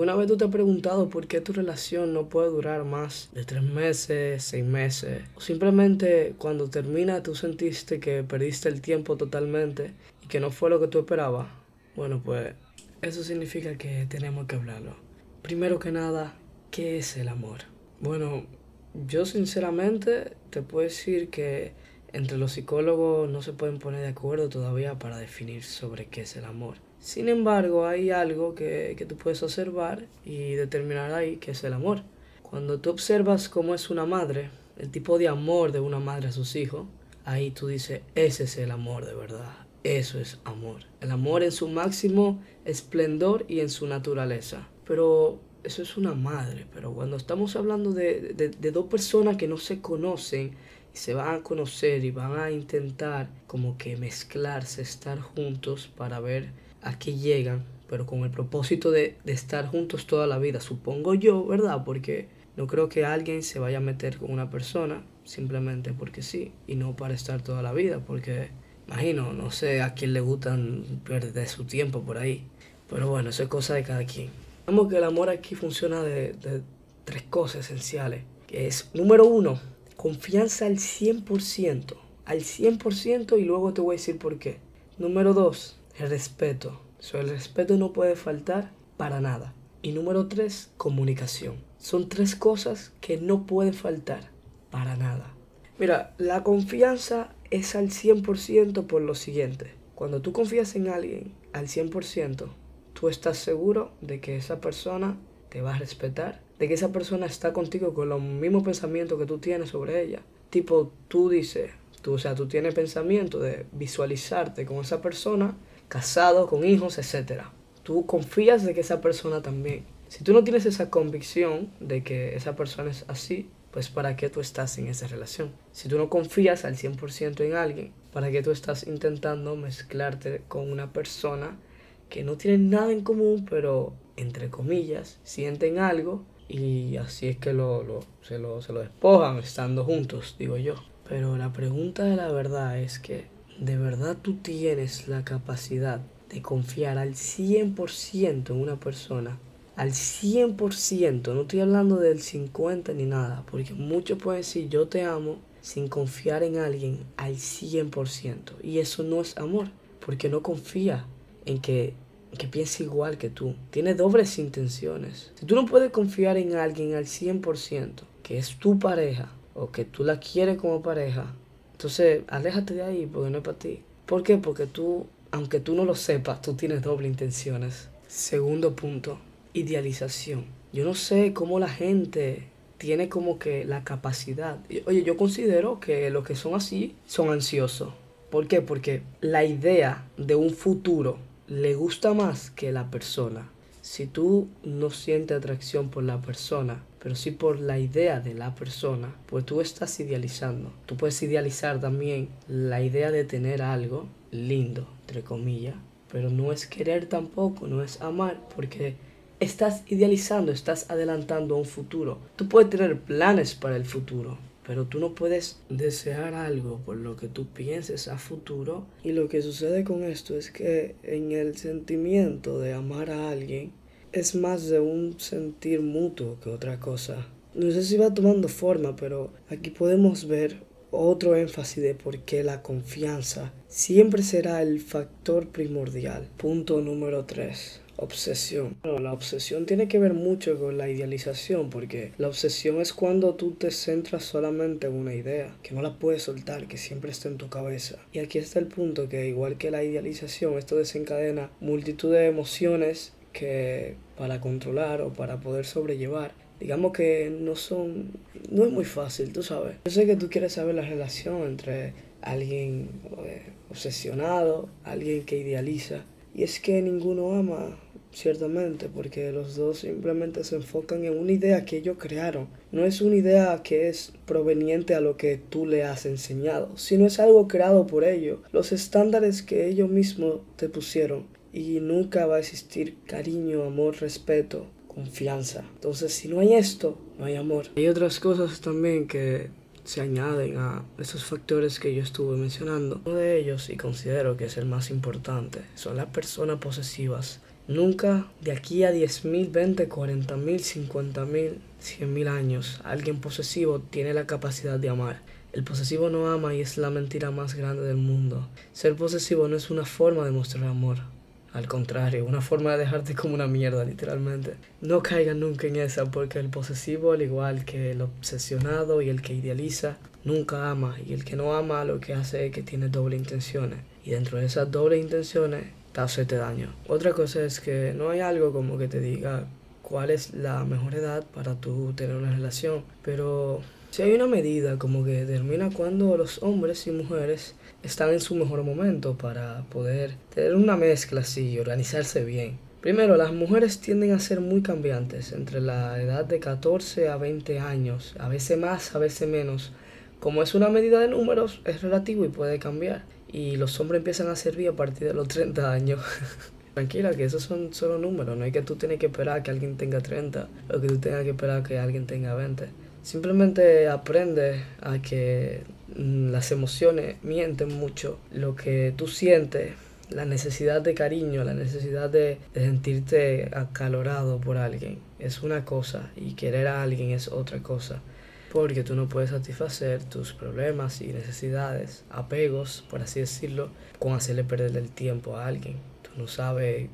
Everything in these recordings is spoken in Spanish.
¿Alguna vez tú te has preguntado por qué tu relación no puede durar más de tres meses, seis meses? O simplemente cuando termina tú sentiste que perdiste el tiempo totalmente y que no fue lo que tú esperabas. Bueno, pues eso significa que tenemos que hablarlo. Primero que nada, ¿qué es el amor? Bueno, yo sinceramente te puedo decir que entre los psicólogos no se pueden poner de acuerdo todavía para definir sobre qué es el amor. Sin embargo, hay algo que, que tú puedes observar y determinar ahí qué es el amor. Cuando tú observas cómo es una madre, el tipo de amor de una madre a sus hijos, ahí tú dices, ese es el amor de verdad. Eso es amor. El amor en su máximo esplendor y en su naturaleza. Pero eso es una madre. Pero cuando estamos hablando de, de, de dos personas que no se conocen, y se van a conocer y van a intentar como que mezclarse, estar juntos para ver aquí llegan, pero con el propósito de, de, estar juntos toda la vida, supongo yo, ¿verdad? Porque no creo que alguien se vaya a meter con una persona simplemente porque sí, y no para estar toda la vida, porque imagino, no sé a quién le gustan perder su tiempo por ahí, pero bueno, eso es cosa de cada quien. Vemos que el amor aquí funciona de, de tres cosas esenciales, que es, número uno, confianza al 100%, al 100% y luego te voy a decir por qué. Número dos, respeto. So, el respeto no puede faltar para nada. Y número tres, comunicación. Son tres cosas que no pueden faltar para nada. Mira, la confianza es al 100% por lo siguiente. Cuando tú confías en alguien al 100%, tú estás seguro de que esa persona te va a respetar, de que esa persona está contigo con los mismos pensamientos que tú tienes sobre ella. Tipo, tú dices, tú, o sea, tú tienes pensamiento de visualizarte con esa persona casado, con hijos, etc. Tú confías de que esa persona también. Si tú no tienes esa convicción de que esa persona es así, pues ¿para qué tú estás en esa relación? Si tú no confías al 100% en alguien, ¿para qué tú estás intentando mezclarte con una persona que no tiene nada en común, pero entre comillas, sienten algo y así es que lo, lo, se, lo, se lo despojan estando juntos, digo yo. Pero la pregunta de la verdad es que de verdad tú tienes la capacidad de confiar al 100% en una persona, al 100%, no estoy hablando del 50 ni nada, porque muchos pueden decir yo te amo sin confiar en alguien al 100%, y eso no es amor, porque no confía en que, que piense igual que tú, tiene dobles intenciones. Si tú no puedes confiar en alguien al 100%, que es tu pareja, o que tú la quieres como pareja, entonces, aléjate de ahí porque no es para ti. ¿Por qué? Porque tú, aunque tú no lo sepas, tú tienes doble intenciones. Segundo punto, idealización. Yo no sé cómo la gente tiene como que la capacidad. Oye, yo considero que los que son así son ansiosos. ¿Por qué? Porque la idea de un futuro le gusta más que la persona. Si tú no sientes atracción por la persona, pero sí por la idea de la persona, pues tú estás idealizando. Tú puedes idealizar también la idea de tener algo lindo, entre comillas, pero no es querer tampoco, no es amar, porque estás idealizando, estás adelantando un futuro. Tú puedes tener planes para el futuro, pero tú no puedes desear algo por lo que tú pienses a futuro. Y lo que sucede con esto es que en el sentimiento de amar a alguien, es más de un sentir mutuo que otra cosa. No sé si va tomando forma, pero aquí podemos ver otro énfasis de por qué la confianza siempre será el factor primordial. Punto número 3. Obsesión. Bueno, la obsesión tiene que ver mucho con la idealización, porque la obsesión es cuando tú te centras solamente en una idea, que no la puedes soltar, que siempre está en tu cabeza. Y aquí está el punto que igual que la idealización, esto desencadena multitud de emociones que para controlar o para poder sobrellevar, digamos que no son, no es muy fácil, tú sabes. Yo sé que tú quieres saber la relación entre alguien eh, obsesionado, alguien que idealiza, y es que ninguno ama, ciertamente, porque los dos simplemente se enfocan en una idea que ellos crearon. No es una idea que es proveniente a lo que tú le has enseñado, sino es algo creado por ellos, los estándares que ellos mismos te pusieron y nunca va a existir cariño, amor, respeto, confianza. Entonces, si no hay esto, no hay amor. Hay otras cosas también que se añaden a esos factores que yo estuve mencionando. Uno de ellos, y considero que es el más importante, son las personas posesivas Nunca de aquí a 10.000, 20, 40.000, 50.000, 100.000 años, alguien posesivo tiene la capacidad de amar. El posesivo no ama y es la mentira más grande del mundo. Ser posesivo no es una forma de mostrar amor. Al contrario, una forma de dejarte como una mierda, literalmente. No caigan nunca en esa, porque el posesivo, al igual que el obsesionado y el que idealiza, nunca ama. Y el que no ama lo que hace es que tiene doble intenciones. Y dentro de esas dobles intenciones, te hace daño. Otra cosa es que no hay algo como que te diga cuál es la mejor edad para tú tener una relación. Pero si hay una medida como que determina cuando los hombres y mujeres están en su mejor momento para poder tener una mezcla así y organizarse bien. Primero, las mujeres tienden a ser muy cambiantes entre la edad de 14 a 20 años, a veces más, a veces menos. Como es una medida de números, es relativo y puede cambiar. Y los hombres empiezan a servir a partir de los 30 años. Tranquila, que esos son solo números. No hay que tú tienes que esperar que alguien tenga 30 o que tú tengas que esperar que alguien tenga 20. Simplemente aprende a que mm, las emociones mienten mucho. Lo que tú sientes, la necesidad de cariño, la necesidad de, sentirte acalorado por alguien es una cosa y querer a alguien es otra cosa. Porque tú no puedes satisfacer tus problemas y necesidades, apegos, por así decirlo, con hacerle perder el tiempo a alguien. Tú no sabes,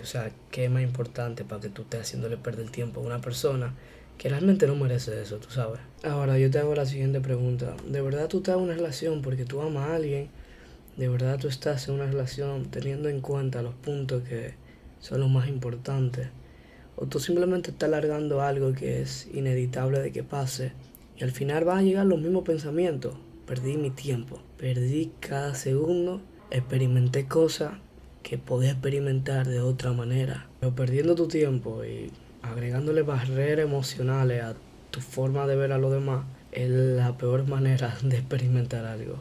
o sea, qué es más importante para que tú estés haciéndole perder el tiempo a una persona que realmente no merece eso, tú sabes. Ahora yo te hago la siguiente pregunta. ¿De verdad tú estás en una relación porque tú amas a alguien? ¿De verdad tú estás en una relación teniendo en cuenta los puntos que son los más importantes? ¿O tú simplemente estás alargando algo que es inevitable de que pase y al final van a llegar los mismos pensamientos? Perdí mi tiempo, perdí cada segundo, experimenté cosas que podía experimentar de otra manera. Pero perdiendo tu tiempo y agregándole barreras emocionales a tu forma de ver a los demás es la peor manera de experimentar algo.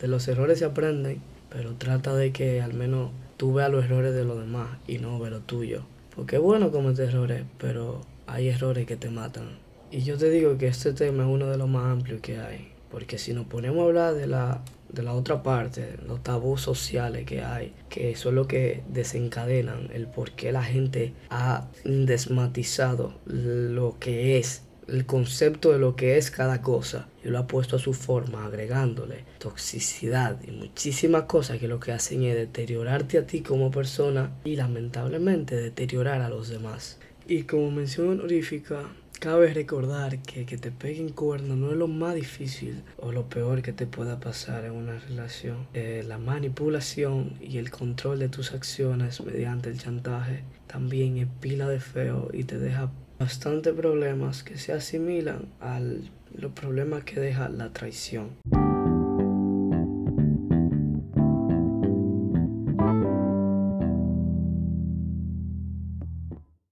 De los errores se aprenden, pero trata de que al menos tú veas los errores de los demás y no veas los tuyos. Porque es bueno cometer errores, pero hay errores que te matan. Y yo te digo que este tema es uno de los más amplios que hay. Porque si nos ponemos a hablar de la de la otra parte, los tabús sociales que hay, que son lo que desencadenan el por qué la gente ha desmatizado lo que es el concepto de lo que es cada cosa y lo ha puesto a su forma, agregándole toxicidad y muchísimas cosas que lo que hacen es deteriorarte a ti como persona y lamentablemente deteriorar a los demás. Y como mención honorífica, Cabe recordar que que te peguen cuernos no es lo más difícil o lo peor que te pueda pasar en una relación. Eh, la manipulación y el control de tus acciones mediante el chantaje también es pila de feo y te deja bastante problemas que se asimilan a los problemas que deja la traición.